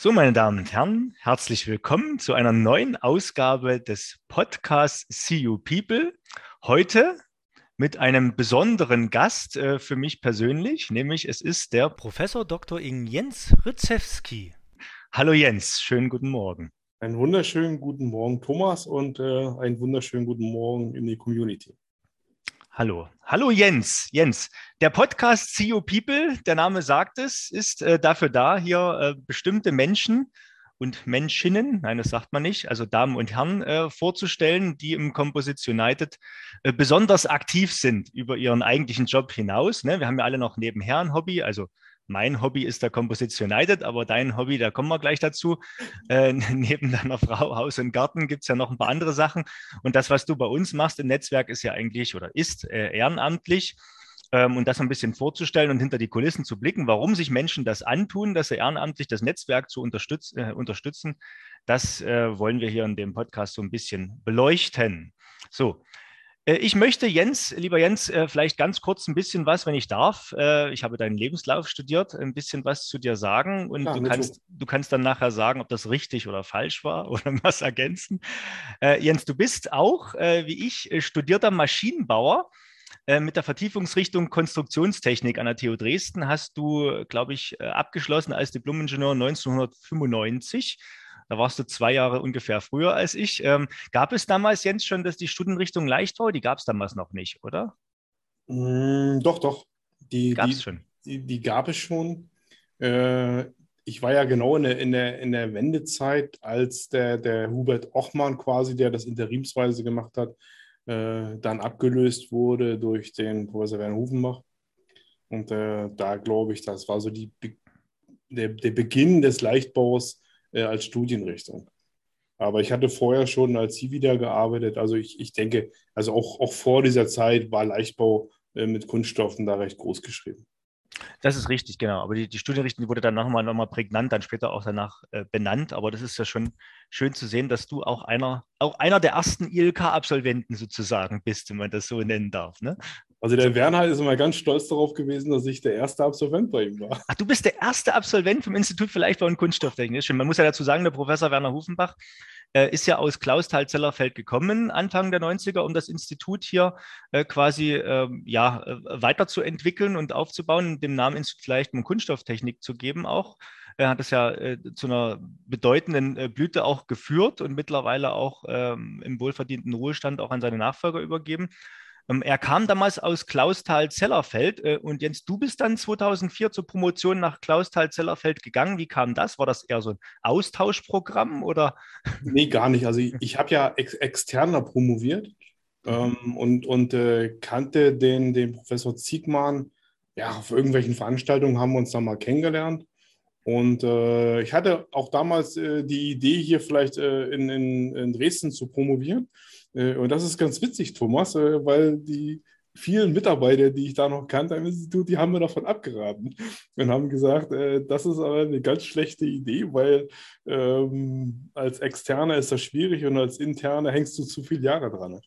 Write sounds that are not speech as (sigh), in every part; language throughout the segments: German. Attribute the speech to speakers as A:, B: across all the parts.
A: So, meine Damen und Herren, herzlich willkommen zu einer neuen Ausgabe des Podcasts See You People. Heute mit einem besonderen Gast äh, für mich persönlich, nämlich es ist der Professor Dr. Ing Jens Ryzewski. Hallo Jens, schönen guten Morgen.
B: Einen wunderschönen guten Morgen, Thomas, und äh, einen wunderschönen guten Morgen in die Community.
A: Hallo. Hallo Jens. Jens, der Podcast CEO People, der Name sagt es, ist äh, dafür da, hier äh, bestimmte Menschen und Menschinnen, nein, das sagt man nicht, also Damen und Herren äh, vorzustellen, die im Composition United äh, besonders aktiv sind über ihren eigentlichen Job hinaus. Ne? Wir haben ja alle noch nebenher ein Hobby, also mein Hobby ist der Composition United, aber dein Hobby, da kommen wir gleich dazu. Äh, (laughs) neben deiner Frau, Haus und Garten gibt es ja noch ein paar andere Sachen. Und das, was du bei uns machst im Netzwerk, ist ja eigentlich oder ist äh, ehrenamtlich. Ähm, und das ein bisschen vorzustellen und hinter die Kulissen zu blicken, warum sich Menschen das antun, dass sie ehrenamtlich das Netzwerk zu unterstütz äh, unterstützen, das äh, wollen wir hier in dem Podcast so ein bisschen beleuchten. So, ich möchte Jens, lieber Jens, äh, vielleicht ganz kurz ein bisschen was, wenn ich darf. Äh, ich habe deinen Lebenslauf studiert, ein bisschen was zu dir sagen und ja, du, kannst, du kannst dann nachher sagen, ob das richtig oder falsch war (laughs) oder was ergänzen. Jens, du bist auch, wie ich, studierter Maschinenbauer mit der Vertiefungsrichtung Konstruktionstechnik an der TU Dresden hast du, glaube ich, abgeschlossen als Diplomingenieur 1995 da warst du zwei Jahre ungefähr früher als ich. Ähm, gab es damals, Jens, schon, dass die Studienrichtung leicht war? Die gab es damals noch nicht, oder?
B: Mm, doch, doch.
A: Die gab es schon.
B: Die, die, gab es schon. Äh, ich war ja genau in der, in der, in der Wendezeit, als der, der Hubert Ochmann quasi, der das interimsweise gemacht hat, äh, dann abgelöst wurde durch den Professor Werner Hufenbach. Und äh, da glaube ich, das war so die, der, der Beginn des Leichtbaus äh, als Studienrichtung. Aber ich hatte vorher schon als Zivilder gearbeitet. Also ich, ich denke, also auch, auch vor dieser Zeit war Leichtbau äh, mit Kunststoffen da recht groß geschrieben.
A: Das ist richtig, genau. Aber die, die Studienrichtung die wurde dann nochmal noch mal prägnant, dann später auch danach äh, benannt. Aber das ist ja schon schön zu sehen, dass du auch einer, auch einer der ersten ILK-Absolventen sozusagen bist, wenn man das so nennen darf. Ne?
B: Also der Werner ist immer ganz stolz darauf gewesen, dass ich der erste Absolvent bei ihm war.
A: Ach, du bist der erste Absolvent vom Institut für Leichtbau und Kunststofftechnik. Man muss ja dazu sagen, der Professor Werner Hufenbach äh, ist ja aus Klausthal-Zellerfeld gekommen, Anfang der 90er, um das Institut hier äh, quasi äh, ja, weiterzuentwickeln und aufzubauen, dem Namen Institut für Leichtbau und Kunststofftechnik zu geben auch. Er hat es ja äh, zu einer bedeutenden äh, Blüte auch geführt und mittlerweile auch ähm, im wohlverdienten Ruhestand auch an seine Nachfolger übergeben. Ähm, er kam damals aus Klausthal-Zellerfeld äh, und Jens, du bist dann 2004 zur Promotion nach Klausthal-Zellerfeld gegangen. Wie kam das? War das eher so ein Austauschprogramm oder?
B: Nee, gar nicht. Also ich, ich habe ja ex externer promoviert ähm, und, und äh, kannte den, den Professor Ziegmann. Ja, auf irgendwelchen Veranstaltungen haben wir uns da mal kennengelernt. Und äh, ich hatte auch damals äh, die Idee, hier vielleicht äh, in, in, in Dresden zu promovieren. Äh, und das ist ganz witzig, Thomas, äh, weil die vielen Mitarbeiter, die ich da noch kannte am Institut, die haben mir davon abgeraten und haben gesagt, äh, das ist aber eine ganz schlechte Idee, weil ähm, als Externer ist das schwierig und als Interner hängst du zu viele Jahre dran.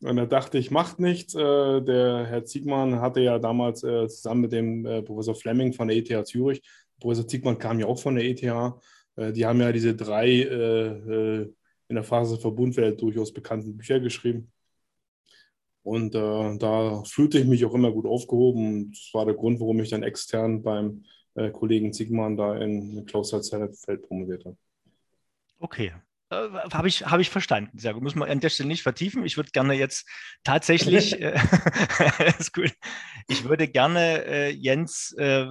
B: Und da dachte ich, macht nichts. Der Herr Ziegmann hatte ja damals zusammen mit dem Professor Fleming von der ETH Zürich, Professor Ziegmann kam ja auch von der ETH, die haben ja diese drei in der Phase Verbundwelt durchaus bekannten Bücher geschrieben. Und äh, da fühlte ich mich auch immer gut aufgehoben. das war der Grund, warum ich dann extern beim äh, Kollegen Sigmann da in, in Klaus-Feld promoviert habe.
A: Okay, äh, habe ich, hab ich verstanden. Sehr gut. Muss man an der Stelle nicht vertiefen. Ich würde gerne jetzt tatsächlich, (laughs) äh, (laughs) ist gut. Ich würde gerne, äh, Jens, äh,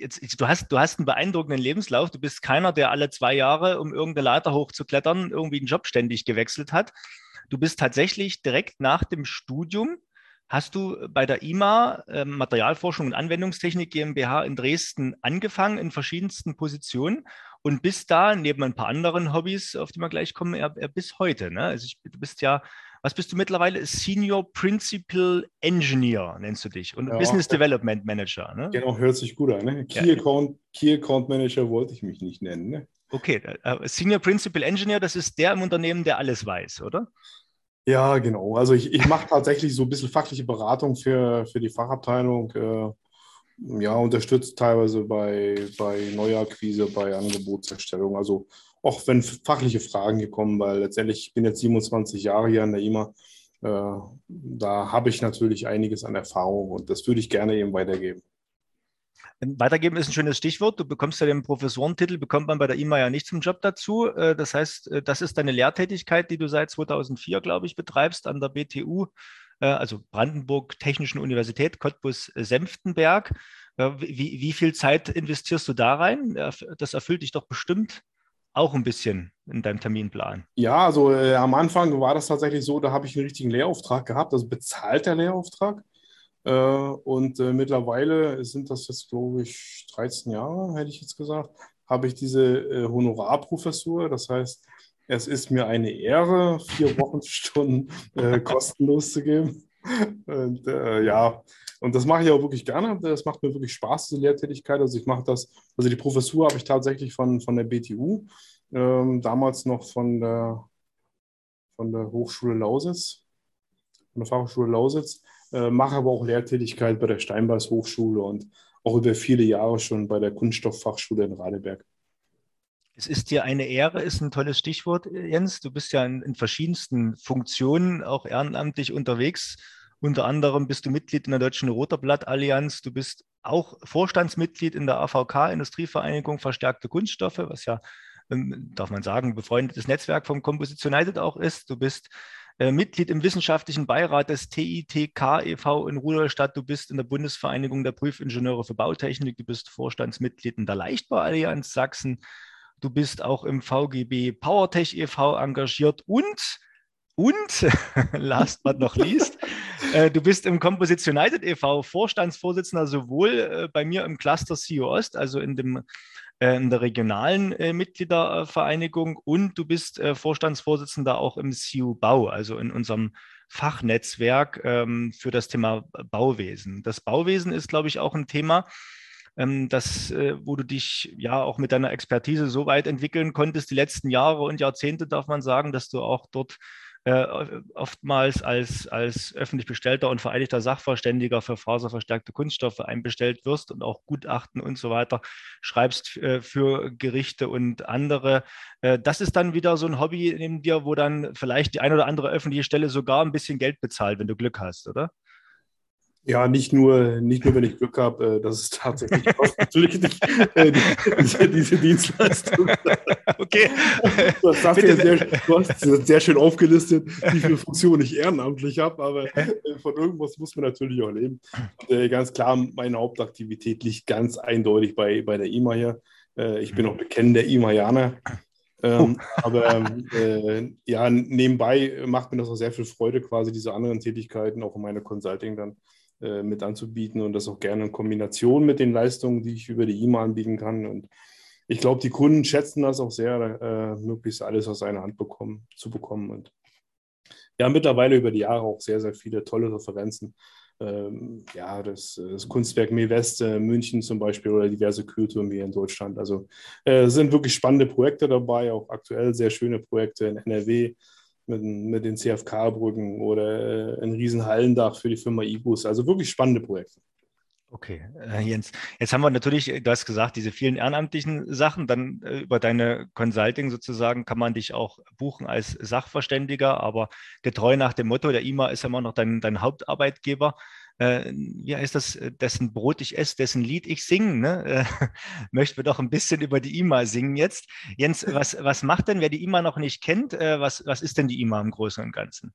A: jetzt, du, hast, du hast einen beeindruckenden Lebenslauf. Du bist keiner, der alle zwei Jahre, um irgendeine Leiter hochzuklettern, irgendwie einen Job ständig gewechselt hat. Du bist tatsächlich direkt nach dem Studium hast du bei der IMA äh, Materialforschung und Anwendungstechnik GmbH in Dresden angefangen in verschiedensten Positionen und bist da neben ein paar anderen Hobbys, auf die wir gleich kommen, er, er bis heute. Ne? Also ich, du bist ja, was bist du mittlerweile? Senior Principal Engineer nennst du dich und ja, Business Development Manager. Ne?
B: Genau, hört sich gut an. Ne? Key, ja. Account, Key Account Manager wollte ich mich nicht nennen. Ne?
A: Okay, uh, Senior Principal Engineer, das ist der im Unternehmen, der alles weiß, oder?
B: Ja, genau. Also ich, ich mache tatsächlich so ein bisschen fachliche Beratung für, für die Fachabteilung. Äh, ja, unterstützt teilweise bei, bei Neuakquise, bei Angebotserstellung. Also auch wenn fachliche Fragen hier kommen, weil letztendlich ich bin jetzt 27 Jahre hier an der IMA. Äh, da habe ich natürlich einiges an Erfahrung und das würde ich gerne eben weitergeben.
A: Weitergeben ist ein schönes Stichwort. Du bekommst ja den Professorentitel, bekommt man bei der IMA ja nicht zum Job dazu. Äh, das heißt, äh, das ist deine Lehrtätigkeit, die du seit 2004, glaube ich, betreibst an der BTU, also Brandenburg Technischen Universität Cottbus-Senftenberg. Wie, wie viel Zeit investierst du da rein? Das erfüllt dich doch bestimmt auch ein bisschen in deinem Terminplan.
B: Ja, also äh, am Anfang war das tatsächlich so, da habe ich einen richtigen Lehrauftrag gehabt, also bezahlter Lehrauftrag. Äh, und äh, mittlerweile sind das jetzt, glaube ich, 13 Jahre, hätte ich jetzt gesagt, habe ich diese äh, Honorarprofessur. Das heißt, es ist mir eine Ehre, vier Wochenstunden äh, kostenlos zu geben. Und äh, ja, und das mache ich auch wirklich gerne. Das macht mir wirklich Spaß, diese Lehrtätigkeit. Also ich mache das, also die Professur habe ich tatsächlich von, von der BTU, ähm, damals noch von der, von der Hochschule Lausitz, von der Fachhochschule Lausitz, äh, mache aber auch Lehrtätigkeit bei der Steinbeiß Hochschule und auch über viele Jahre schon bei der Kunststofffachschule in Radeberg.
A: Es ist dir eine Ehre, ist ein tolles Stichwort, Jens. Du bist ja in, in verschiedensten Funktionen auch ehrenamtlich unterwegs. Unter anderem bist du Mitglied in der Deutschen Roterblatt-Allianz. Du bist auch Vorstandsmitglied in der AVK, Industrievereinigung Verstärkte Kunststoffe, was ja, ähm, darf man sagen, befreundetes Netzwerk vom Composite United auch ist. Du bist äh, Mitglied im wissenschaftlichen Beirat des TITK e.V. in Rudolstadt. Du bist in der Bundesvereinigung der Prüfingenieure für Bautechnik. Du bist Vorstandsmitglied in der Leichtbauallianz Sachsen. Du bist auch im VGB PowerTech e.V. engagiert und und, (laughs) last but not least, (laughs) äh, du bist im Composition United e.V. Vorstandsvorsitzender sowohl äh, bei mir im Cluster CEO Ost, also in, dem, äh, in der regionalen äh, Mitgliedervereinigung, und du bist äh, Vorstandsvorsitzender auch im CEO Bau, also in unserem Fachnetzwerk ähm, für das Thema Bauwesen. Das Bauwesen ist, glaube ich, auch ein Thema, ähm, das, äh, wo du dich ja auch mit deiner Expertise so weit entwickeln konntest, die letzten Jahre und Jahrzehnte, darf man sagen, dass du auch dort äh, oftmals als, als öffentlich bestellter und vereidigter Sachverständiger für faserverstärkte Kunststoffe einbestellt wirst und auch Gutachten und so weiter schreibst äh, für Gerichte und andere. Äh, das ist dann wieder so ein Hobby in dir, wo dann vielleicht die eine oder andere öffentliche Stelle sogar ein bisschen Geld bezahlt, wenn du Glück hast, oder?
B: Ja, nicht nur, nicht nur, wenn ich Glück habe, äh, dass es tatsächlich kostet (laughs) natürlich nicht äh, diese, diese, Dienstleistung. (laughs) Okay. Das hast du, sehr, du hast sehr schön aufgelistet, wie viele Funktionen ich ehrenamtlich habe, aber äh, von irgendwas muss man natürlich auch leben. Und, ganz klar, meine Hauptaktivität liegt ganz eindeutig bei, bei der IMA hier. ich bin auch bekennender IMAianer. Ähm, aber äh, ja, nebenbei macht mir das auch sehr viel Freude, quasi diese anderen Tätigkeiten, auch in meiner Consulting dann äh, mit anzubieten und das auch gerne in Kombination mit den Leistungen, die ich über die IMA anbieten kann. Und ich glaube, die Kunden schätzen das auch sehr, äh, möglichst alles aus einer Hand bekommen, zu bekommen. Und ja, mittlerweile über die Jahre auch sehr, sehr viele tolle Referenzen. Ähm, ja, das, das, Kunstwerk Mewest äh, München zum Beispiel oder diverse Kühltürme hier in Deutschland. Also äh, sind wirklich spannende Projekte dabei, auch aktuell sehr schöne Projekte in NRW, mit, mit den CFK-Brücken oder äh, ein Riesenhallendach für die Firma Ibus. Also wirklich spannende Projekte.
A: Okay, äh, Jens. Jetzt haben wir natürlich, du hast gesagt, diese vielen ehrenamtlichen Sachen. Dann äh, über deine Consulting sozusagen kann man dich auch buchen als Sachverständiger, aber getreu nach dem Motto, der IMA ist ja immer noch dein, dein Hauptarbeitgeber äh, wie heißt das, äh, dessen Brot ich esse, dessen Lied ich singe, ne? äh, (laughs) möchten wir doch ein bisschen über die IMA singen jetzt. Jens, was, was macht denn, wer die IMA noch nicht kennt, äh, was, was ist denn die IMA im Großen und Ganzen?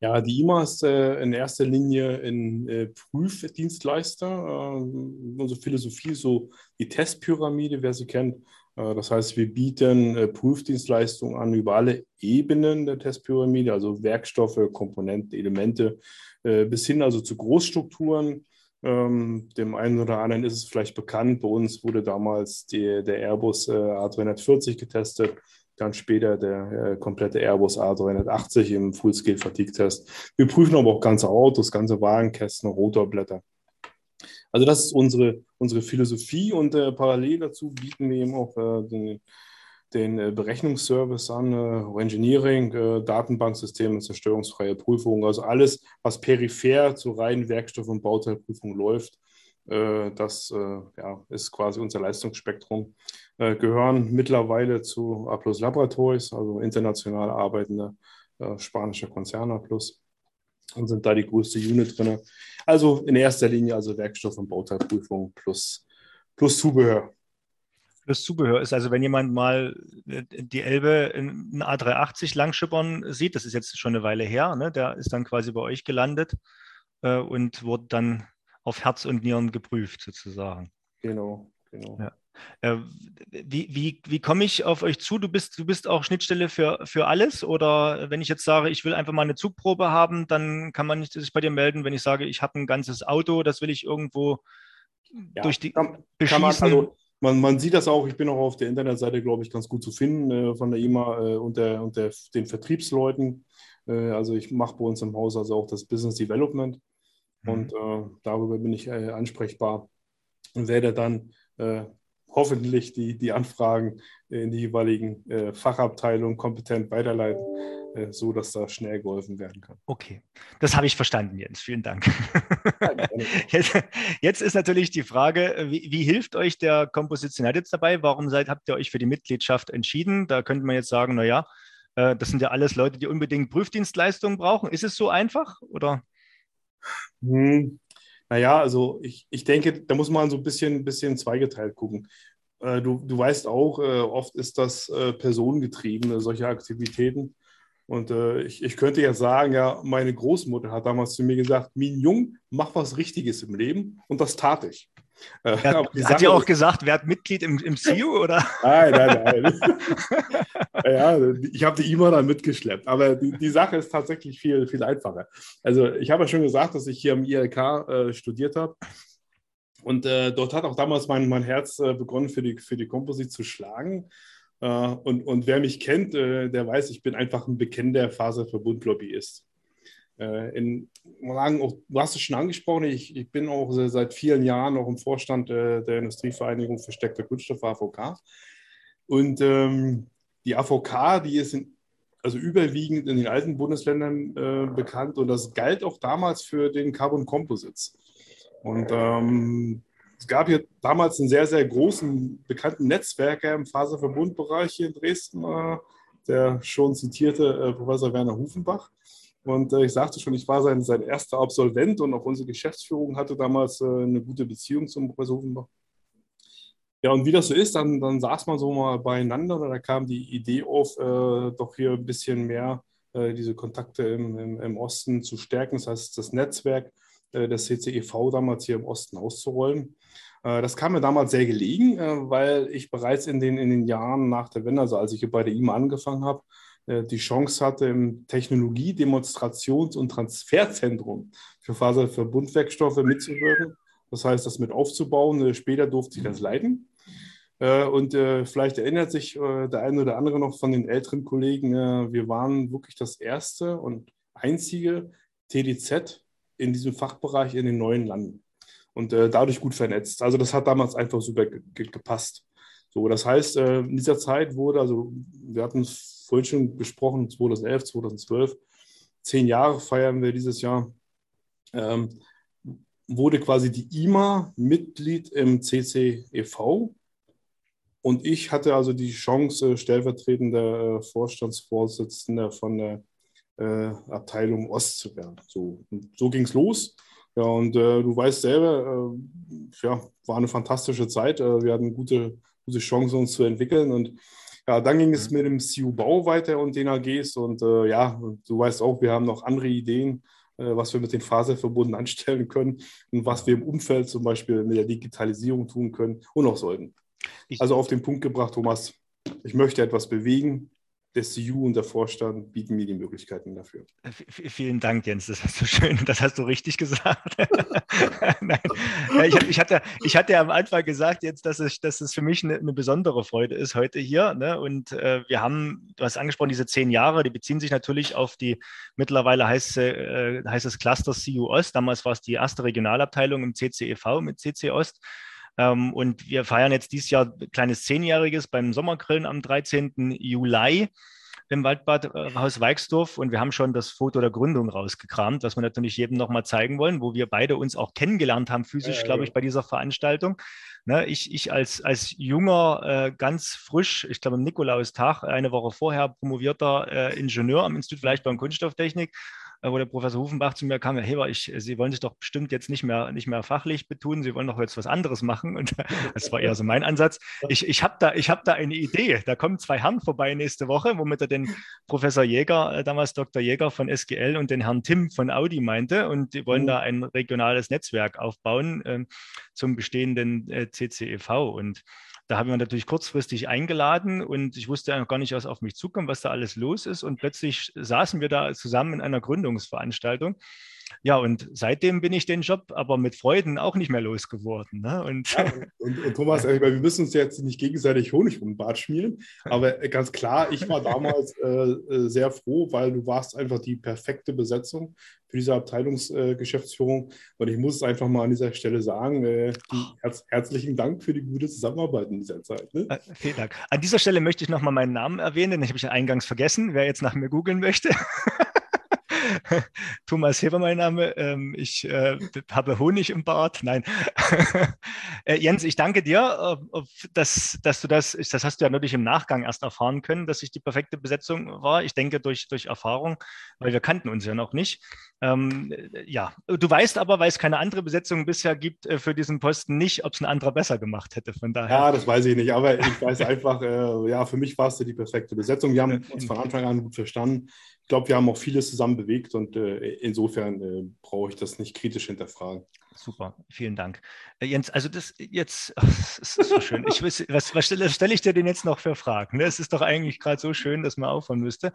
B: Ja, die IMA ist äh, in erster Linie ein äh, Prüfdienstleister. Äh, unsere Philosophie ist so die Testpyramide, wer sie kennt. Äh, das heißt, wir bieten äh, Prüfdienstleistungen an über alle Ebenen der Testpyramide, also Werkstoffe, Komponenten, Elemente, äh, bis hin also zu Großstrukturen. Ähm, dem einen oder anderen ist es vielleicht bekannt. Bei uns wurde damals die, der Airbus äh, A340 getestet, dann später der komplette Airbus A380 im Full-Scale-Fatigue-Test. Wir prüfen aber auch ganze Autos, ganze Wagenkästen, Rotorblätter. Also das ist unsere, unsere Philosophie und äh, parallel dazu bieten wir eben auch äh, den, den äh, Berechnungsservice an, äh, Engineering, äh, Datenbanksysteme, zerstörungsfreie Prüfungen, also alles, was peripher zur reinen Werkstoff- und Bauteilprüfung läuft, Äh, das ja, ist quasi unser Leistungsspektrum. Gehören mittlerweile zu A Plus Laboratories, also international arbeitende spanische Konzerne A Plus und sind da die größte Unit drin. Also in erster Linie also Werkstoff- und Bauteilprüfung plus, plus Zubehör.
A: Plus Zubehör ist also, wenn jemand mal die Elbe in A380 langschippern sieht, das ist jetzt schon eine Weile her, ne, der ist dann quasi bei euch gelandet äh, und wurde dann auf Herz und Nieren geprüft, sozusagen.
B: Genau, genau.
A: Ja. Äh, wie, wie, wie komme ich auf euch zu? Du bist, du bist auch Schnittstelle für, für alles? Oder wenn ich jetzt sage, ich will einfach mal eine Zugprobe haben, dann kann man sich bei dir melden, wenn ich sage, ich habe ein ganzes Auto, das will ich irgendwo ja, durch die
B: kann, kann man, also, man, man, sieht das auch, ich bin auch auf der Internetseite, glaube ich, ganz gut zu finden äh, von der IMA äh, und, der, und der, den Vertriebsleuten. Äh, also ich mache bei uns im Haus also auch das Business Development. Mhm. Und äh, darüber bin ich äh, ansprechbar und werde dann äh, hoffentlich die, die Anfragen in die jeweiligen äh, Fachabteilungen kompetent weiterleiten, äh, so dass da schnell geholfen werden kann.
A: Okay, das habe ich verstanden, Jens. Vielen Dank. (laughs) jetzt, jetzt, ist natürlich die Frage, wie, wie hilft euch der Composition jetzt dabei? Warum seid, habt ihr euch für die Mitgliedschaft entschieden? Da könnte man jetzt sagen, naja, äh, das sind ja alles Leute, die unbedingt Prüfdienstleistungen brauchen. Ist es so einfach oder?
B: Hm, naja, also ich, ich denke, da muss man so ein bisschen, bisschen zweigeteilt gucken. Äh, du, du weißt auch, äh, oft ist das äh, personengetrieben, solche Aktivitäten. Und ich, ich könnte ja sagen, ja, meine Großmutter hat damals zu mir gesagt, Min Jung, mach was Richtiges im Leben. Und das tat ich.
A: Äh, hat, hat ihr auch gesagt, wer hat Mitglied im, im CU oder?
B: Nein, nein, (laughs) nein. ja, ich habe die E-Mail dann mitgeschleppt. Aber die, die, Sache ist tatsächlich viel, viel einfacher. Also ich habe ja schon gesagt, dass ich hier am ILK äh, studiert habe. Und äh, dort hat auch damals mein, mein Herz äh, begonnen, für die, für die Composite zu schlagen. Äh, und, und wer mich kennt, äh, der weiß, ich bin einfach ein bekennender Faserverbundlobbyist. Äh, in, auch, du hast es schon angesprochen, ich, ich bin auch seit vielen Jahren noch im Vorstand äh, der Industrievereinigung Versteckter Kunststoff AVK. Und ähm, die AVK, die ist in, also überwiegend in den alten Bundesländern äh, bekannt und das galt auch damals für den Carbon Composites. Und ähm, es gab hier damals einen sehr, sehr großen, bekannten Netzwerker im Faserverbundbereich hier in Dresden, äh, der schon zitierte äh, Professor Werner Hufenbach. Und äh, ich sagte schon, ich war sein, sein erster Absolvent und auch unsere Geschäftsführung hatte damals äh, eine gute Beziehung zum Professor Hufenbach. Ja, und wie das so ist, dann, dann saß man so mal beieinander und da kam die Idee auf, äh, doch hier ein bisschen mehr äh, diese Kontakte im, im, im, Osten zu stärken. Das heißt, das Netzwerk äh, des CCEV damals hier im Osten auszurollen. Äh, das kam mir damals sehr gelegen, weil ich bereits in den, in den Jahren nach der Wende, also als ich bei der IMA angefangen habe, die Chance hatte, im Technologie-, Demonstrations- und Transferzentrum für Faserverbundwerkstoffe mitzuwirken. Das heißt, das mit aufzubauen. Äh, später durfte ich das leiten. Äh, und vielleicht erinnert sich der eine oder andere noch von den älteren Kollegen, wir waren wirklich das erste und einzige TDZ in diesem Fachbereich in den neuen Landen und dadurch gut vernetzt. Also das hat damals einfach super gepasst. So, das heißt, in dieser Zeit wurde, also wir hatten vorhin schon besprochen, 2011, 2012, zehn Jahre feiern wir dieses Jahr, ähm, wurde quasi die IMA Mitglied im CCEV. Und ich hatte also die Chance, stellvertretender äh, Vorstandsvorsitzender von der äh, Abteilung Ost zu werden. So, so ging es los. Ja, und äh, du weißt selber, äh, ja, war eine fantastische Zeit. Äh, wir hatten gute, gute Chancen, uns zu entwickeln. Und ja, dann ging es mhm. mit dem CU Bau weiter und den AGs und äh, ja, du weißt auch, wir haben noch andere Ideen, äh, was wir mit den Faserverbunden (laughs) anstellen können und was wir im Umfeld zum Beispiel mit der Digitalisierung tun können und auch sollten. Ich also auf den Punkt gebracht, Thomas, ich möchte etwas bewegen der CU und der Vorstand bieten mir die Möglichkeiten dafür.
A: V vielen Dank, Jens. Das hast du schön, das hast du richtig gesagt. (laughs) Nein, ich, ich, hatte, ich hatte am Anfang gesagt, jetzt, dass es, dass es für mich eine, eine besondere Freude ist heute hier. Ne? Und äh, wir haben, du hast angesprochen, diese zehn Jahre, die beziehen sich natürlich auf die mittlerweile heißt, äh, heißt es Cluster CU Ost. Damals war es die erste Regionalabteilung im CCEV mit CC Ost. Ähm, und wir feiern jetzt dieses Jahr kleines Zehnjähriges beim Sommergrillen am 13. Juli. im Waldbad äh, Haus Weixdorf und wir haben schon das Foto der Gründung rausgekramt, was wir natürlich jedem nochmal zeigen wollen, wo wir beide uns auch kennengelernt haben, physisch, ja, glaube ich, bei dieser Veranstaltung. Ne, ich, ich als, als junger, äh, ganz frisch, ich glaube, Nikolaus Tag, eine Woche vorher promovierter äh, Ingenieur am Institut vielleicht beim Kunststofftechnik wo der Professor Hufenbach zu mir kam, Herr Heber, ich, Sie wollen sich doch bestimmt jetzt nicht mehr, nicht mehr fachlich betonen, Sie wollen doch jetzt was anderes machen. Und (laughs) das war eher so mein Ansatz. Ich, ich habe da, hab da eine Idee. Da kommen zwei Herren vorbei nächste Woche, womit er den Professor Jäger, äh, damals Dr. Jäger von SGL und den Herrn Tim von Audi meinte. Und die wollen mhm. da ein regionales Netzwerk aufbauen äh, zum bestehenden äh, CCEV. Und da haben wir natürlich kurzfristig eingeladen und ich wusste noch gar nicht, was auf mich zukommt, was da alles los ist. Und plötzlich saßen wir da zusammen in einer Gründungsveranstaltung. Ja, und seitdem bin ich den Job aber mit Freuden auch nicht mehr losgeworden. Ne?
B: Und, ja, und, (laughs) und, Thomas, äh, wir müssen uns jetzt nicht gegenseitig Honig um den Bart schmieren, aber ganz klar, ich war damals äh, äh, sehr froh, weil du warst einfach die perfekte Besetzung für diese Abteilungsgeschäftsführung. Äh, und ich muss es einfach mal an dieser Stelle sagen, äh, herz, herzlichen Dank für die gute Zusammenarbeit in dieser Zeit. Ne?
A: Äh, vielen Dank. An dieser Stelle möchte ich nochmal meinen Namen erwähnen, den habe ich ja eingangs vergessen, wer jetzt nach mir googeln möchte. (laughs) (laughs) Thomas Heber mein Name. Ähm, ich äh, habe Honig im Bart. Nein. (laughs) äh, Jens, ich danke dir, äh, dass, dass du das, das hast du ja natürlich im Nachgang erst erfahren können, dass ich die perfekte Besetzung war. Ich denke durch, durch Erfahrung, weil wir kannten uns ja noch nicht. Ähm, ja, du weißt aber, weil es keine andere Besetzung bisher gibt äh, für diesen Posten nicht, ob es ein anderer besser gemacht hätte. Von daher.
B: Ja, das weiß ich nicht, aber ich weiß einfach, äh, ja, für mich war es die perfekte Besetzung. Wir haben uns von Anfang an gut verstanden ich glaube, wir haben auch vieles zusammen bewegt und äh, insofern äh, brauche ich das nicht kritisch hinterfragen.
A: Super, vielen Dank. Äh, Jens, also das jetzt, (laughs) das ist so schön. Ich weiß, was, was stelle, stelle, ich dir denn jetzt noch für Fragen? Ne? Es ist doch eigentlich gerade so schön, dass man aufhören müsste.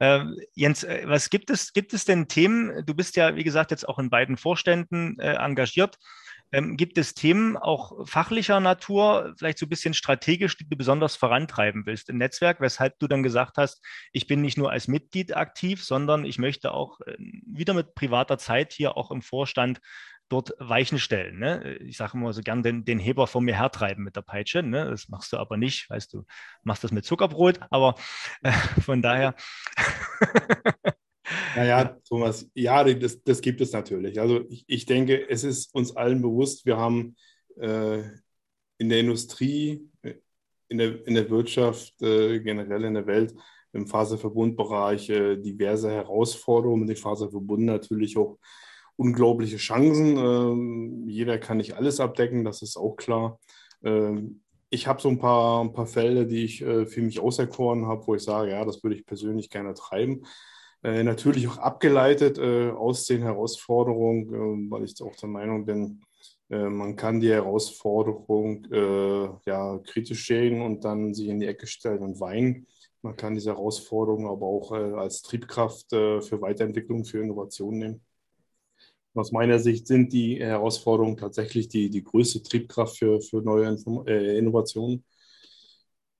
A: Ähm, Jens, äh, was gibt es, gibt es denn Themen? Du bist ja, wie gesagt, jetzt auch in beiden Vorständen äh, engagiert. Ähm, gibt es Themen auch fachlicher Natur, vielleicht so ein bisschen strategisch, die du besonders vorantreiben willst im Netzwerk, weshalb du dann gesagt hast, ich bin nicht nur als Mitglied aktiv, sondern ich möchte auch äh, wieder mit privater Zeit hier auch im Vorstand dort Weichen stellen. Ne? Ich sage immer so gern den, den Heber vor mir hertreiben mit der Peitsche. Ne? Das machst du aber nicht, weißt du, machst das mit Zuckerbrot, aber äh, von daher. (laughs)
B: Naja, Thomas, ja, das, das gibt es natürlich. Also ich, ich denke, es ist uns allen bewusst, wir haben äh, in der Industrie, in der, in der Wirtschaft, äh, generell in der Welt, im Faserverbundbereich äh, diverse Herausforderungen, mit den Faserverbunden natürlich auch unglaubliche Chancen. Ähm, jeder kann nicht alles abdecken, das ist auch klar. Ähm, ich habe so ein paar, ein paar Fälle, die ich äh, für mich auserkoren habe, wo ich sage, ja, das würde ich persönlich gerne treiben. Äh, natürlich auch abgeleitet äh, aus den Herausforderungen, äh, weil ich auch der Meinung bin, äh, man kann die Herausforderung äh, ja, kritisch sehen und dann sich in die Ecke stellen und weinen. Man kann diese Herausforderung aber auch als Triebkraft für Weiterentwicklung, für Innovation nehmen. Aus meiner Sicht sind die Herausforderungen tatsächlich die, die größte Triebkraft für, für neue Innovationen.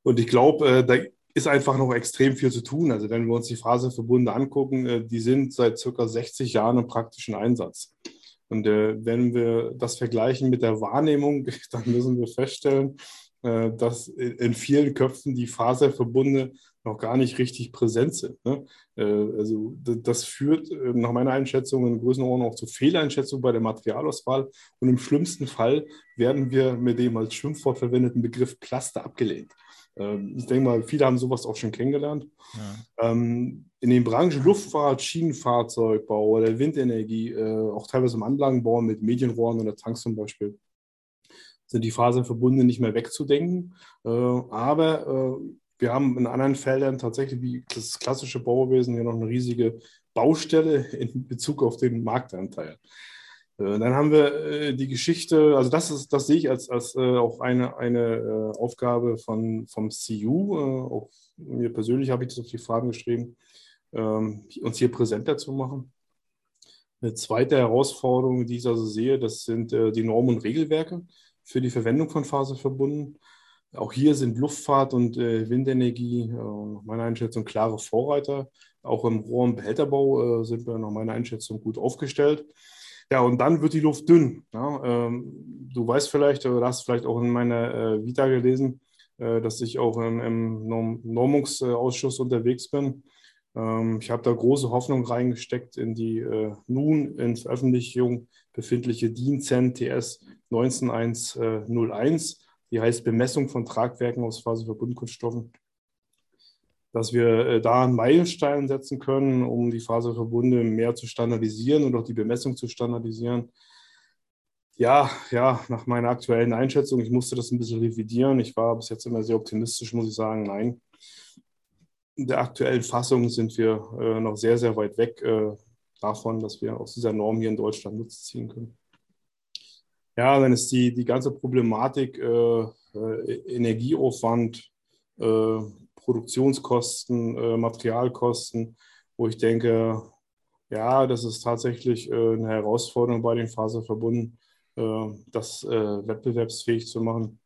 B: Und ich glaube, da ist einfach noch extrem viel zu tun. Also wenn wir uns die Phasenverbunde angucken, äh, die sind seit circa 60 Jahren im praktischen Einsatz. Und äh, wenn wir das vergleichen mit der Wahrnehmung, (laughs) dann müssen wir feststellen, äh, dass in vielen Köpfen die Faserverbunde noch gar nicht richtig präsent sind. Ne? also das führt nach meiner Einschätzung in Größenordnung auch zu Fehleinschätzungen bei der Materialauswahl. Und im schlimmsten Fall werden wir mit dem als Schimpfwort verwendeten Begriff Plaster abgelehnt. Ähm, ich denke mal, viele haben sowas auch schon kennengelernt. Ja. Ähm, in den Branchen Luftfahrt, Schienenfahrzeugbau oder Windenergie, äh, auch teilweise im Anlagenbau mit Medienrohren oder Tanks zum Beispiel, sind die Fasern verbunden nicht mehr wegzudenken. Äh, aber äh, wir haben in anderen Feldern tatsächlich wie das klassische Bauwesen ja noch eine riesige Baustelle in Bezug auf den Marktanteil. Äh, dann haben wir äh, die Geschichte, also das ist, das sehe ich als, als äh, auch eine, eine Aufgabe von, vom CU. Auch mir persönlich habe ich das auf die Fragen geschrieben, ähm, uns hier präsenter zu machen. Eine zweite Herausforderung, die ich also sehe, das sind die Normen und Regelwerke für die Verwendung von Faserverbunden. Auch hier sind Luftfahrt und Windenergie nach meiner Einschätzung klare Vorreiter. Auch im Rohr- und Behälterbau sind wir nach meiner Einschätzung gut aufgestellt. Ja, und dann wird die Luft dünn. Ja, ähm, du weißt vielleicht, oder hast vielleicht auch in meiner äh, Vita gelesen, äh, dass ich auch im, im Normungsausschuss unterwegs bin. Ähm, ich habe da große Hoffnung reingesteckt in die nun in Veröffentlichung befindliche DIN CEN TS 19101, die heißt Bemessung von Tragwerken aus Faserverbundkunststoffen dass wir äh, da einen Meilenstein setzen können, um die Faserverbunde mehr zu standardisieren und auch die Bemessung zu standardisieren. Ja, ja, nach meiner aktuellen Einschätzung, ich musste das ein bisschen revidieren. Ich war bis jetzt immer sehr optimistisch, muss ich sagen. Nein, in der aktuellen Fassung sind wir äh, noch sehr, sehr weit weg äh, davon, dass wir aus dieser Norm hier in Deutschland Nutzen ziehen können. Ja, dann ist die, die ganze Problematik äh, äh Energieaufwand, äh, Produktionskosten, äh, Materialkosten, wo ich denke, ja, das ist tatsächlich äh, eine Herausforderung bei den Faserverbunden, äh, das äh, wettbewerbsfähig zu machen.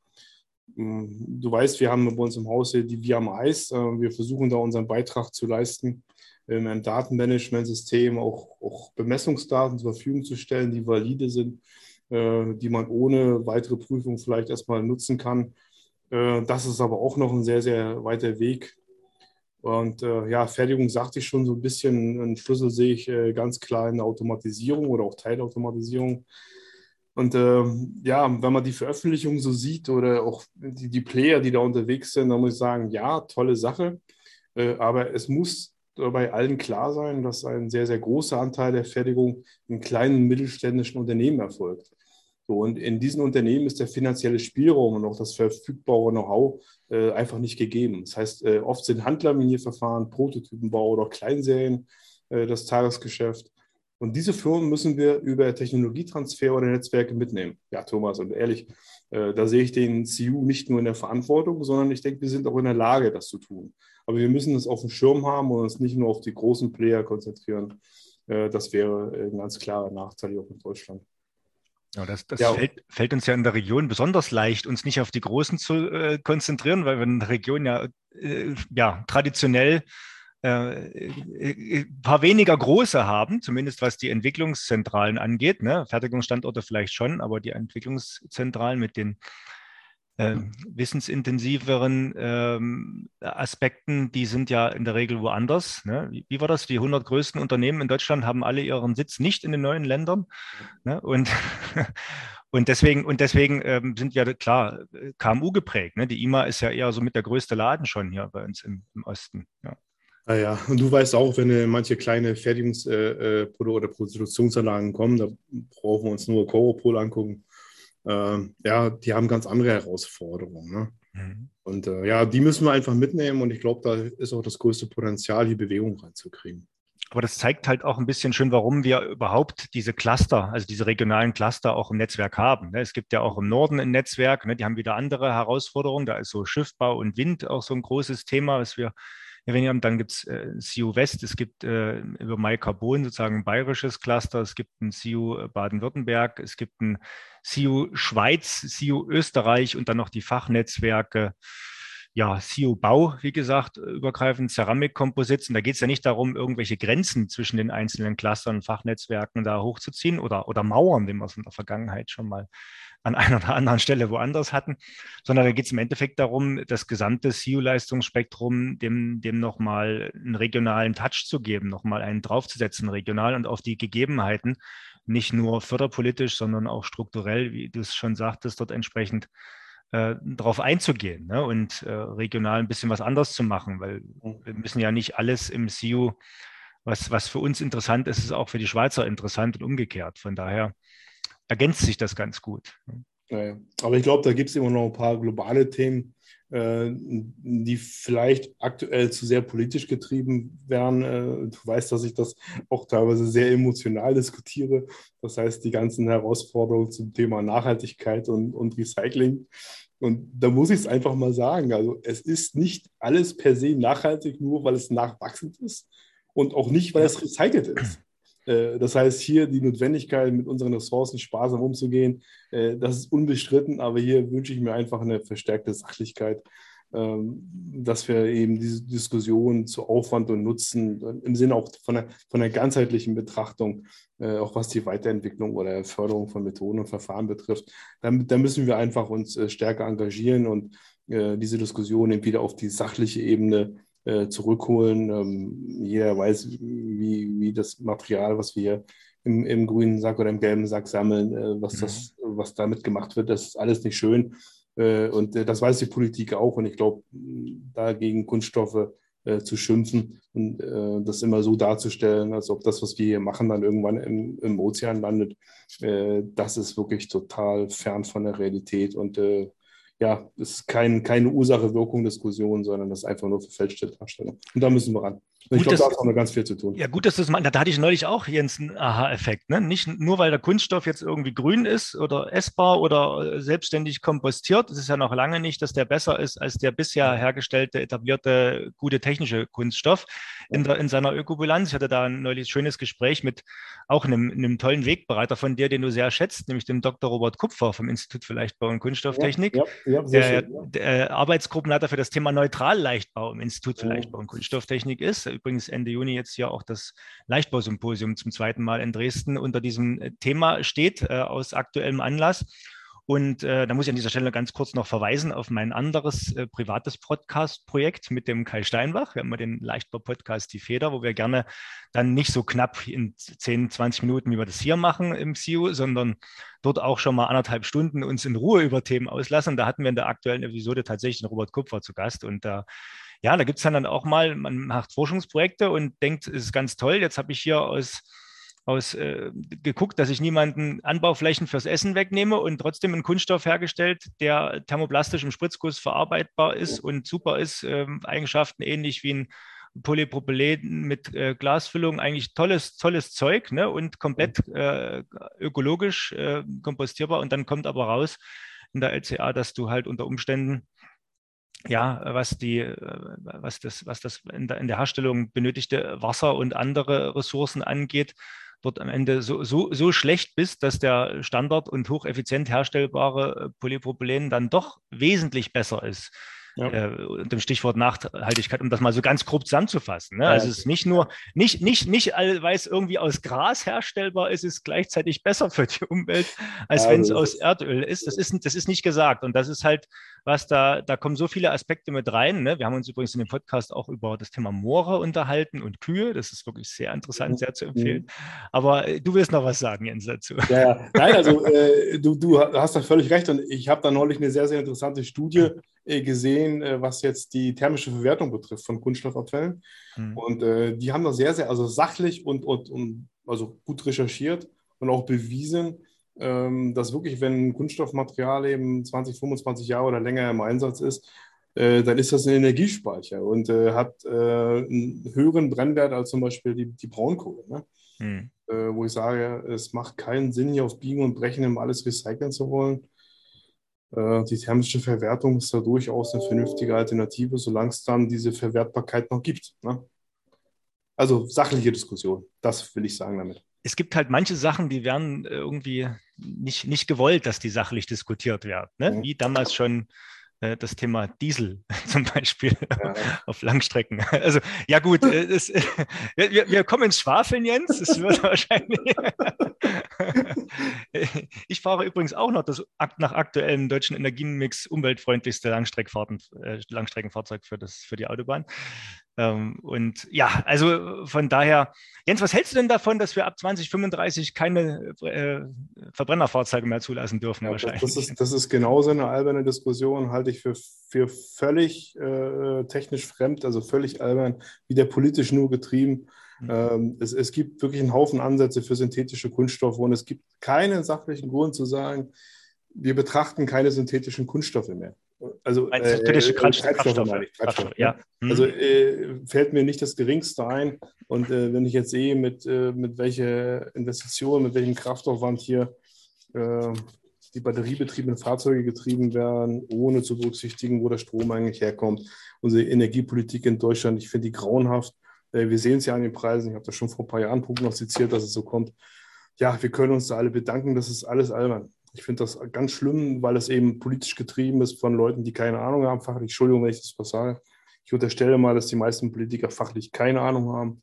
B: Mm, du weißt, wir haben bei uns im Haus die VMIs. Äh, wir versuchen da unseren Beitrag zu leisten, ähm, im Datenmanagementsystem auch, auch Bemessungsdaten zur Verfügung zu stellen, die valide sind, äh, die man ohne weitere Prüfung vielleicht erstmal nutzen kann das ist aber auch noch ein sehr, sehr weiter Weg. Und äh, ja, Fertigung sagte ich schon so ein bisschen, einen Schlüssel sehe ich äh, ganz klar in der Automatisierung oder auch Teilautomatisierung. Und äh, ja, wenn man die Veröffentlichung so sieht oder auch die, die Player, die da unterwegs sind, dann muss ich sagen, ja, tolle Sache. Äh, aber es muss bei allen klar sein, dass ein sehr, sehr großer Anteil der Fertigung in kleinen mittelständischen Unternehmen erfolgt. So, und in diesen Unternehmen ist der finanzielle Spielraum und auch das verfügbare Know-how äh, einfach nicht gegeben. Das heißt, äh, oft sind Handlerminierverfahren, Prototypenbau oder Kleinserien äh, das Tagesgeschäft. Und diese Firmen müssen wir über Technologietransfer oder Netzwerke mitnehmen. Ja, Thomas, und ehrlich, äh, da sehe ich den CU nicht nur in der Verantwortung, sondern ich denke, wir sind auch in der Lage, das zu tun. Aber wir müssen das auf dem Schirm haben und uns nicht nur auf die großen Player konzentrieren. Äh, das wäre ein ganz klarer Nachteil auch in Deutschland.
A: Ja, das, das ja. Fällt, fällt, uns ja in der Region besonders leicht, uns nicht auf die Großen zu äh, konzentrieren, weil wir in der Region ja, äh, ja traditionell ein äh, äh, paar weniger große haben, zumindest was die Entwicklungszentralen angeht. Ne? Fertigungsstandorte vielleicht schon, aber die Entwicklungszentralen mit den äh, wissensintensiveren ähm, Aspekten, die sind ja in der Regel woanders. Ne? Wie, wie, war das? Die 100 größten Unternehmen in Deutschland haben alle ihren Sitz nicht in den neuen Ländern. Ne? Und, (laughs) und deswegen, und deswegen ähm, sind wir klar KMU geprägt. Ne? Die IMA ist ja eher so mit der größte Laden schon hier bei uns im, im Osten. Ja.
B: Ah ja, und du weißt auch, wenn manche kleine Fertigungs- äh, äh oder Produktionsanlagen kommen, da brauchen wir uns nur Coropol angucken äh, ja, die haben ganz andere Herausforderungen. Ne? Mhm. Und äh, ja, die müssen wir einfach mitnehmen und ich glaube, da ist auch das größte Potenzial, hier Bewegung reinzukriegen.
A: Aber das zeigt halt auch ein bisschen schön, warum wir überhaupt diese Cluster, also diese regionalen Cluster auch im Netzwerk haben. Ne? Es gibt ja auch im Norden ein Netzwerk, ne? die haben wieder andere Herausforderungen. Da ist so Schiffbau und Wind auch so ein großes Thema, was wir erwähnt haben. Dann gibt es äh, CU West, es gibt äh, über MyCarbon sozusagen ein bayerisches Cluster, es gibt ein CU Baden-Württemberg, es gibt ein CU Schweiz, CU Österreich und dann noch die Fachnetzwerke ja, CU Bau, wie gesagt, übergreifend Ceramik-Composites. Und da geht es ja nicht darum, irgendwelche Grenzen zwischen den einzelnen Clustern und Fachnetzwerken da hochzuziehen oder, oder Mauern, wie wir es in der Vergangenheit schon mal an einer oder anderen Stelle woanders hatten, sondern da geht es im Endeffekt darum, das gesamte CU-Leistungsspektrum dem, dem nochmal einen regionalen Touch zu geben, nochmal einen draufzusetzen, regional und auf die Gegebenheiten, nicht nur förderpolitisch, sondern auch strukturell, wie du es schon sagtest, dort entsprechend äh, darauf einzugehen ne? und äh, regional ein bisschen was anders zu machen, weil wir müssen ja nicht alles im CU, was, was für uns interessant ist, ist auch für die Schweizer interessant und umgekehrt. Von daher ergänzt sich das ganz gut.
B: Ja, aber ich glaube, da gibt es immer noch ein paar globale Themen, äh, die vielleicht aktuell zu sehr politisch getrieben werden. Äh, du weißt, dass ich das auch teilweise sehr emotional diskutiere. Das heißt, die ganzen Herausforderungen zum Thema Nachhaltigkeit und, und Recycling. Und da muss ich es einfach mal sagen. Also es ist nicht alles per se nachhaltig, nur weil es nachwachsend ist und auch nicht, weil es recycelt ist. Äh, das heißt, hier die Notwendigkeit, mit unseren Ressourcen sparsam umzugehen, äh, das ist unbestritten, aber hier wünsche ich mir einfach eine verstärkte Sachlichkeit, ähm, dass wir eben diese Diskussion zu Aufwand und Nutzen im Sinne auch von der, von der ganzheitlichen Betrachtung, äh, auch was die Weiterentwicklung oder Förderung von Methoden und Verfahren betrifft, da, da müssen wir einfach uns stärker engagieren und äh, diese Diskussion eben wieder auf die sachliche Ebene äh, zurückholen. Ähm, jeder weiß, wie, wie das Material, was wir im, im grünen Sack oder im gelben Sack sammeln, äh, was, mhm. das, was damit gemacht wird, das ist alles nicht schön. Äh, und äh, das weiß die Politik auch. Und ich glaube, dagegen Kunststoffe äh, zu schimpfen und äh, das immer so darzustellen, als ob das, was wir hier machen, dann irgendwann im, im Ozean landet, das ist wirklich total fern von der Realität. Und ja, es ist kein, keine Ursache-Wirkung-Diskussion, sondern das ist einfach nur verfälschte Darstellung. Und da müssen wir ran.
A: Ich glaube, da hat auch noch ganz viel zu tun. Ja, gut, dass du das meinst. Da hatte ich neulich auch, Jens, einen Aha-Effekt. Ne? Nicht nur, weil der Kunststoff jetzt irgendwie grün ist oder essbar oder äh, selbstständig kompostiert. Es ist ja noch lange nicht, dass der besser ist als der bisher hergestellte, etablierte, gute technische Kunststoff in, der, in seiner Ökobilanz. Ich hatte da ein neulich schönes Gespräch mit auch einem, einem tollen Wegbereiter von dir, den du sehr schätzt, nämlich dem Dr. Robert Kupfer vom Institut für Leichtbau und Kunststofftechnik. Ja, ja, ja, der, schön, der Arbeitsgruppenleiter für das Thema Neutralleichtbau im Institut für Leichtbau und Kunststofftechnik ist übrigens Ende Juni jetzt hier auch das Leichtbausymposium zum zweiten Mal in Dresden unter diesem äh, Thema steht, äh, aus aktuellem Anlass. Und äh, da muss ich an dieser Stelle ganz kurz noch verweisen auf mein anderes äh, privates Podcast-Projekt mit dem Kai Steinbach. Wir haben mal den Leichtbau-Podcast Die Feder, wo wir gerne dann nicht so knapp in 10, 20 Minuten, wie wir das hier machen im CIU, sondern dort auch schon mal anderthalb Stunden uns in Ruhe über Themen auslassen. Da hatten wir in der aktuellen Episode tatsächlich den Robert Kupfer zu Gast und da ja, da gibt es dann auch mal, man macht Forschungsprojekte und denkt, es ist ganz toll, jetzt habe ich hier aus, aus äh, geguckt, dass ich niemanden Anbauflächen fürs Essen wegnehme und trotzdem einen Kunststoff hergestellt, der thermoplastisch im Spritzguss verarbeitbar ist und super ist, äh, Eigenschaften ähnlich wie ein Polypropylen mit äh, Glasfüllung, eigentlich tolles, tolles Zeug ne? und komplett äh, ökologisch äh, kompostierbar. Und dann kommt aber raus in der LCA, dass du halt unter Umständen ja, was die, äh, was das, was das in der, in der Herstellung benötigte Wasser und andere Ressourcen angeht, dort am Ende so, so, so schlecht bist, dass der Standard und hocheffizient herstellbare Polypropylen dann doch wesentlich besser ist ja. äh, unter dem Stichwort Nachhaltigkeit, um das mal so ganz grob zusammenzufassen. Ne? Ja, also es ist nicht nur, nicht, nicht, nicht, weil es irgendwie aus Gras herstellbar ist, ist gleichzeitig besser für die Umwelt, als ja, wenn es aus Erdöl ist. Das, ist. das ist nicht gesagt. Und das ist halt, was da, da kommen so viele Aspekte mit rein. Ne? Wir haben uns übrigens in dem Podcast auch über das Thema Moore unterhalten und Kühe. Das ist wirklich sehr interessant, mhm. sehr zu empfehlen. Aber äh, du willst noch was sagen, Jens, dazu.
B: Ja, ja. nein, also äh, du, du hast da völlig recht. Und ich habe da neulich eine sehr, sehr interessante Studie (laughs) gesehen, äh, was jetzt die thermische Verwertung betrifft von Kunststoffabfällen. Mhm. Und äh, die haben da sehr, sehr, also sachlich und, und, und also gut recherchiert und auch bewiesen, ähm, dass wirklich, wenn Kunststoffmaterial eben 20, 25 Jahre oder länger im Einsatz ist, äh, dann ist das ein Energiespeicher und äh, hat äh, einen höheren Brennwert als zum Beispiel die, die Braunkohle. Ne? Mhm. wo ich sage, es macht keinen Sinn, hier auf Biegen und Brechen immer alles recyceln zu wollen äh, die thermische Verwertung ist da durchaus eine vernünftige Alternative, solange es dann diese Verwertbarkeit noch gibt. Ne? Also sachliche Diskussion, das will ich sagen damit.
A: Es gibt halt manche Sachen, die werden irgendwie nicht, nicht gewollt, dass die sachlich diskutiert werden. Ne? Mhm. Wie damals schon äh, das Thema Diesel (laughs) zum Beispiel ja. auf Langstrecken. Also ja gut, das, äh, (laughs) (laughs) wir, wir, kommen ins Schwafeln, Jens. Es wird wahrscheinlich. ich fahre übrigens auch noch das nach aktuellem deutschen Energiemix umweltfreundlichste Langstreckenfahrten, äh, Langstreckenfahrzeug für, das, für die Autobahn. Ähm, und ja, also von daher, Jens, was hältst du denn davon, dass wir ab 2035 keine äh, Verbrennerfahrzeuge mehr zulassen dürfen?
B: Ja, wahrscheinlich. Das, ist, das ist genauso eine alberne Diskussion, halte ich für, für völlig äh, technisch fremd, also völlig albern, wieder politisch nur getrieben. Mhm. Ähm, es, es gibt wirklich einen Haufen Ansätze für synthetische Kunststoffe und es gibt keinen sachlichen Grund zu sagen, wir betrachten keine synthetischen Kunststoffe mehr. Also äh, äh, Treibstoffe, meine ich, Treibstoffe, ja. Mhm. Also äh, fällt mir nicht das Geringste ein. Und äh, wenn ich jetzt sehe, mit, äh, mit welcher Investition, mit welchem Kraftaufwand hier äh, die batteriebetriebenen Fahrzeuge getrieben werden, ohne zu berücksichtigen, wo der Strom eigentlich herkommt. Unsere Energiepolitik in Deutschland, ich finde die grauenhaft. wir sehen es ja an den Preisen. Ich habe das schon vor ein paar Jahren prognostiziert, dass es so kommt. Ja, wir können uns da alle bedanken. Das ist alles albern. Ich finde das ganz schlimm, weil es eben politisch getrieben ist von Leuten, die keine Ahnung haben, fachlich. Entschuldigung, wenn ich das was sage. Ich unterstelle mal, dass die meisten Politiker fachlich keine Ahnung haben.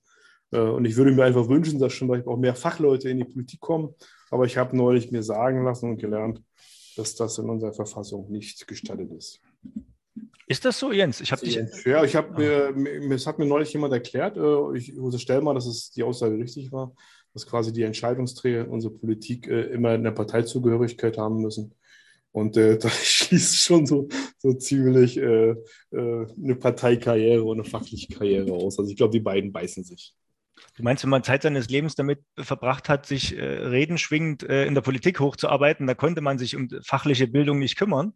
B: Äh, und ich würde mir einfach wünschen, dass schon auch mehr Fachleute in die Politik kommen. Aber ich habe neulich mir sagen lassen und gelernt, dass das in unserer Verfassung nicht gestattet ist.
A: Ist das so, Jens?
B: Ich habe dich. Ja, ich habe mir, es hat mir neulich jemand erklärt, äh, ich unterstelle mal, dass es die Aussage richtig war, dass quasi die Entscheidungsträger unserer Politik äh, immer eine Parteizugehörigkeit haben müssen. Und äh, (laughs) da schließt schon so, so ziemlich äh, äh, eine Parteikarriere und eine fachliche Karriere aus. Also ich glaube, die beiden beißen sich.
A: Du meinst, wenn man Zeit seines Lebens damit verbracht hat, sich äh, redenschwingend äh, in der Politik hochzuarbeiten, da konnte man sich um fachliche Bildung nicht kümmern?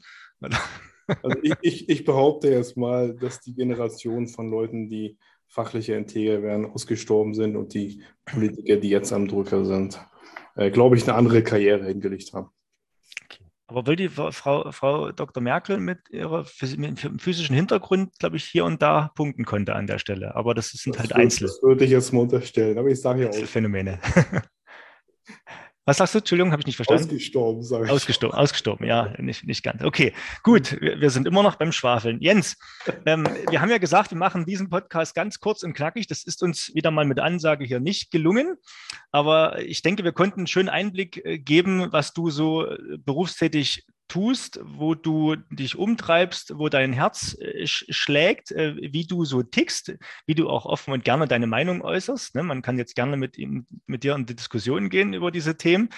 B: Also ich, ich, ich behaupte jetzt mal, dass die Generation von Leuten, die fachliche Integer werden, ausgestorben sind und die Politiker, die jetzt am Drücker sind, äh, glaube ich, eine andere Karriere hingelegt haben.
A: Aber will die Frau, Frau Dr. Merkel mit ihrem physischen Hintergrund, glaube ich, hier und da punkten konnte an der Stelle. Aber das sind das halt Einzel.
B: Das würde ich jetzt mal unterstellen, aber ich sage ja auch.
A: Phänomene. (laughs) Was sagst du? Entschuldigung, habe ich nicht verstanden.
B: Ausgestorben, sage ich.
A: Ausgestorben, ausgestorben, ja, nicht, nicht ganz. Okay, gut, wir, wir sind immer noch beim Schwafeln. Jens, ähm, wir haben ja gesagt, wir machen diesen Podcast ganz kurz und knackig. Das ist uns wieder mal mit Ansage hier nicht gelungen. Aber ich denke, wir konnten einen schönen Einblick äh, geben, was du so äh, berufstätig tust, wo du dich umtreibst, wo dein Herz äh, schlägt, äh, wie du so tickst, wie du auch offen und gerne deine Meinung äußerst. Ne? Man kann jetzt gerne mit, mit dir in die Diskussion gehen über diese Themen.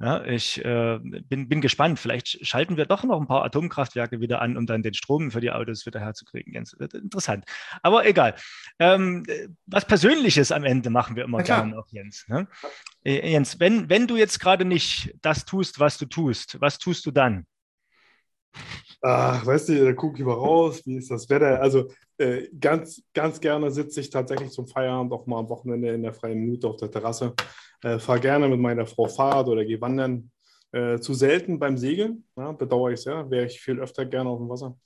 A: Ja, ich äh, bin, bin gespannt. Vielleicht schalten wir doch noch ein paar Atomkraftwerke wieder an, um dann den Strom für die Autos wieder herzukriegen. Ganz interessant. Aber egal. Ähm, was Persönliches am Ende machen wir immer gerne noch, Jens. Ne? Äh, Jens, wenn, wenn du jetzt gerade nicht das tust, was du tust, was tust du dann?
B: Ach, weißt du, da gucke ich mal raus, wie ist das Wetter? Also äh, ganz, ganz gerne sitze ich tatsächlich zum Feierabend auch mal am Wochenende in der freien Minute auf der Terrasse. Äh, Fahre gerne mit meiner Frau Fahrrad oder gehe wandern. Äh, zu selten beim Segeln, ja, bedauere ich sehr, wäre ich viel öfter gerne auf dem Wasser.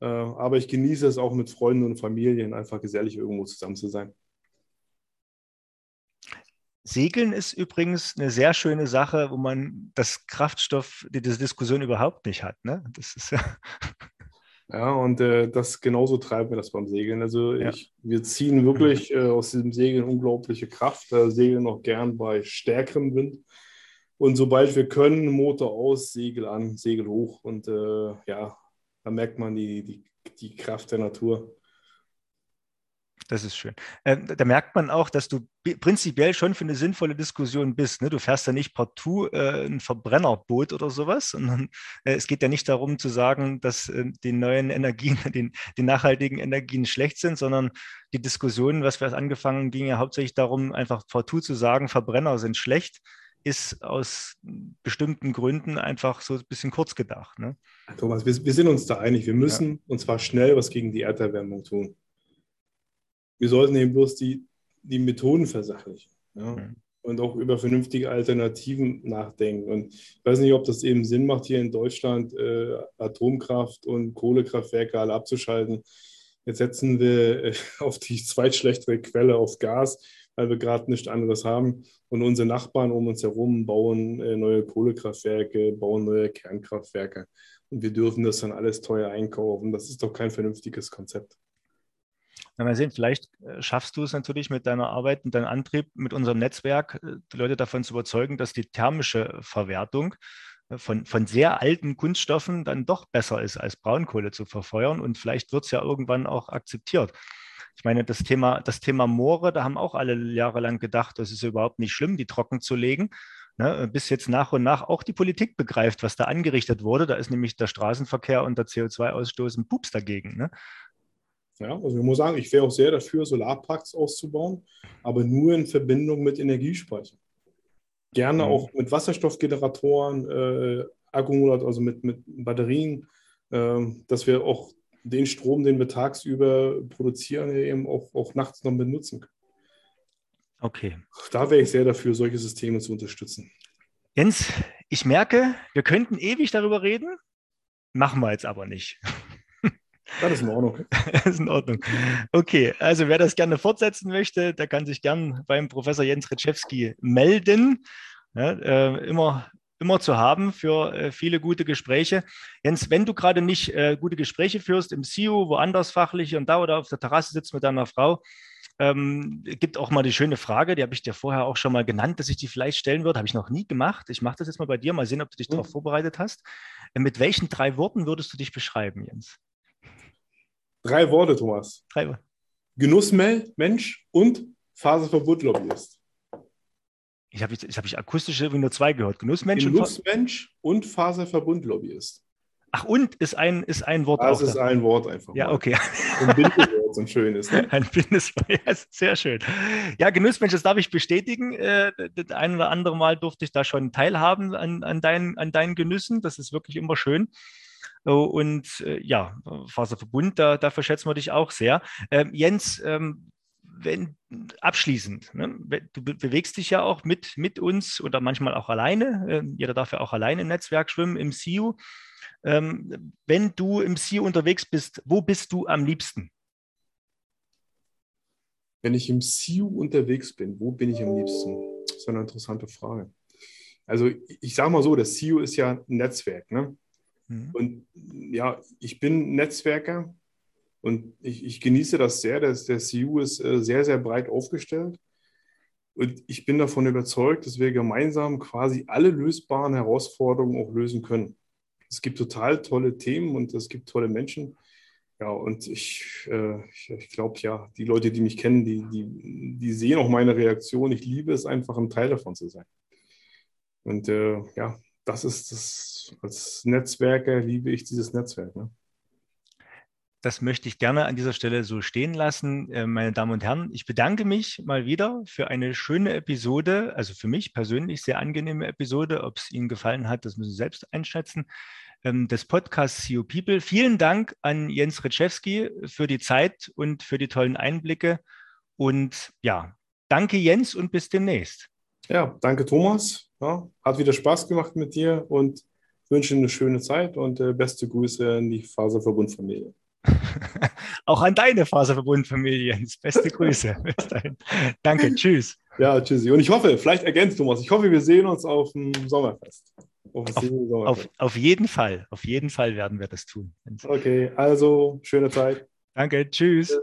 B: Äh, aber ich genieße es auch mit Freunden und Familien, einfach gesellig irgendwo zusammen zu sein.
A: Segeln ist übrigens eine sehr schöne Sache, wo man das Kraftstoff, diese Diskussion überhaupt nicht hat. Ne? Das ist ja.
B: Ja, und äh, das genauso treiben wir das beim Segeln. Also ja. ich, wir ziehen wirklich (laughs) äh, aus diesem Segeln unglaubliche Kraft, äh, segeln auch gern bei stärkerem Wind. Und sobald wir können, Motor aus, Segel an, Segel hoch. Und äh, ja, da merkt man die, die, die Kraft der Natur.
A: Das ist schön. Ähm, da merkt man auch, dass du prinzipiell schon für eine sinnvolle Diskussion bist. Ne? Du fährst ja nicht partout äh, ein Verbrennerboot oder sowas, sondern äh, es geht ja nicht darum zu sagen, dass äh, die neuen Energien, (laughs) die, die, nachhaltigen Energien schlecht sind, sondern die Diskussion, was wir angefangen, ging ja hauptsächlich darum, einfach partout zu sagen, Verbrenner sind schlecht, ist aus bestimmten Gründen einfach so ein bisschen kurz gedacht. Ne?
B: Thomas, wir, wir, sind uns da einig. Wir müssen ja. und zwar schnell was gegen die Erderwärmung tun wir sollten eben bloß die, die Methoden versachlichen. Ja? Mhm. Und auch über vernünftige Alternativen nachdenken. Und ich weiß nicht, ob das eben Sinn macht, hier in Deutschland äh, Atomkraft und Kohlekraftwerke alle abzuschalten. Jetzt setzen wir äh, auf die zweitschlechtere Quelle auf Gas, weil wir gerade nichts anderes haben. Und unsere Nachbarn um uns herum bauen äh, neue Kohlekraftwerke, bauen neue Kernkraftwerke. Und wir dürfen das dann alles teuer einkaufen. Das ist doch kein vernünftiges Konzept.
A: Na, mal sehen, vielleicht äh, schaffst du es natürlich mit deiner Arbeit und deinem Antrieb, mit unserem Netzwerk, äh, die Leute davon zu überzeugen, dass die thermische Verwertung äh, von, von sehr alten Kunststoffen dann doch besser ist, als Braunkohle zu verfeuern. Und vielleicht wird es ja irgendwann auch akzeptiert. Ich meine, das Thema, das Thema Moore, da haben auch alle jahrelang gedacht, das ist überhaupt nicht schlimm, die trocken zu legen. Ne, bis jetzt nach und nach auch die Politik begreift, was da angerichtet wurde. Da ist nämlich der Straßenverkehr und der CO2-Ausstoß ein Pups dagegen. Ne?
B: Ja, also ich muss sagen, ich wäre auch sehr dafür, Solarparks auszubauen, aber nur in Verbindung mit Energiespeicher. Gerne mhm. auch mit Wasserstoffgeneratoren, äh, Akkumulator, also mit, mit Batterien, äh, dass wir auch den Strom, den wir tagsüber produzieren, eben auch, auch nachts noch benutzen können.
A: Okay.
B: Da wäre ich sehr dafür, solche Systeme zu unterstützen.
A: Jens, ich merke, wir könnten ewig darüber reden, machen wir jetzt aber nicht.
B: Das ist in Ordnung. (laughs)
A: das ist in Ordnung. Okay, also wer das gerne fortsetzen möchte, der kann sich gern beim Professor Jens Retschewski melden. Ja, äh, immer, immer zu haben für äh, viele gute Gespräche. Jens, wenn du gerade nicht äh, gute Gespräche führst im CIO, woanders fachlich und da oder auf der Terrasse sitzt mit deiner Frau, ähm, gibt auch mal die schöne Frage, die habe ich dir vorher auch schon mal genannt, dass ich die vielleicht stellen würde. Habe ich noch nie gemacht. Ich mache das jetzt mal bei dir, mal sehen, ob du dich mhm. darauf vorbereitet hast. Mit welchen drei Worten würdest du dich beschreiben, Jens?
B: Drei Worte, Thomas.
A: Drei Worte.
B: Genussmensch und Faserverbundlobbyist.
A: Ich habe jetzt, hab ich akustische nur zwei gehört. Genussmensch,
B: Genussmensch und, und Faserverbundlobbyist.
A: Ach, und ist ein, ist ein Wort.
B: Das ist da. ein Wort einfach.
A: Ja, mal. okay.
B: Ein Bindewort, so ein schönes. Ne? (laughs)
A: Ein Bindeswort, ja, sehr schön. Ja, Genussmensch, das darf ich bestätigen. Äh, das ein oder andere Mal durfte ich da schon teilhaben an, an, deinen, an deinen Genüssen. Das ist wirklich immer schön. Oh, und äh, ja, Faserverbund, da, dafür schätzen wir dich auch sehr. Ähm, Jens, ähm, wenn abschließend, ne, du bewegst dich ja auch mit, mit uns oder manchmal auch alleine. Äh, jeder darf ja auch alleine im Netzwerk schwimmen, im. Ähm, wenn du im CIU unterwegs bist, wo bist du am liebsten?
B: Wenn ich im CIU unterwegs bin, wo bin ich am liebsten? Das ist eine interessante Frage. Also ich sage mal so, das CIU ist ja ein Netzwerk. Ne? Mhm. Und ja, ich bin Netzwerker und ich, ich genieße das sehr. dass der CU ist äh, sehr, sehr breit aufgestellt. Und ich bin davon überzeugt, dass wir gemeinsam quasi alle lösbaren Herausforderungen auch lösen können. Es gibt total tolle Themen und es gibt tolle Menschen. Ja, und ich, äh, ich glaube, ja, die Leute, die mich kennen, die, die, die sehen auch meine Reaktion. Ich liebe es einfach, ein Teil davon zu sein. Und äh, ja, das ist das, als Netzwerker liebe ich dieses Netzwerk. Ne?
A: Das möchte ich gerne an dieser Stelle so stehen lassen. Äh, meine Damen und Herren, ich bedanke mich mal wieder für eine schöne Episode, also für mich persönlich sehr angenehme Episode. Ob es Ihnen gefallen hat, das müssen Sie selbst einschätzen. Ähm, des Podcasts CEO People. Vielen Dank an Jens Ritschewski für die Zeit und für die tollen Einblicke. Und ja, danke Jens und bis demnächst.
B: Ja, danke Thomas. Ja, hat wieder Spaß gemacht mit dir und wünsche eine schöne Zeit und äh, beste Grüße an die Faserverbundfamilie. (laughs)
A: Auch an deine Faserverbundfamilie. (laughs) Beste Grüße. (laughs) Bis dahin. Danke, tschüss.
B: Ja, tschüssi. Und ich hoffe, vielleicht ergänzt Thomas, ich hoffe, wir sehen uns auf dem Sommerfest.
A: Auf, auf, Sommerfest. auf, auf jeden Fall, auf jeden Fall werden wir das tun.
B: Okay, also schöne Zeit.
A: Danke, tschüss.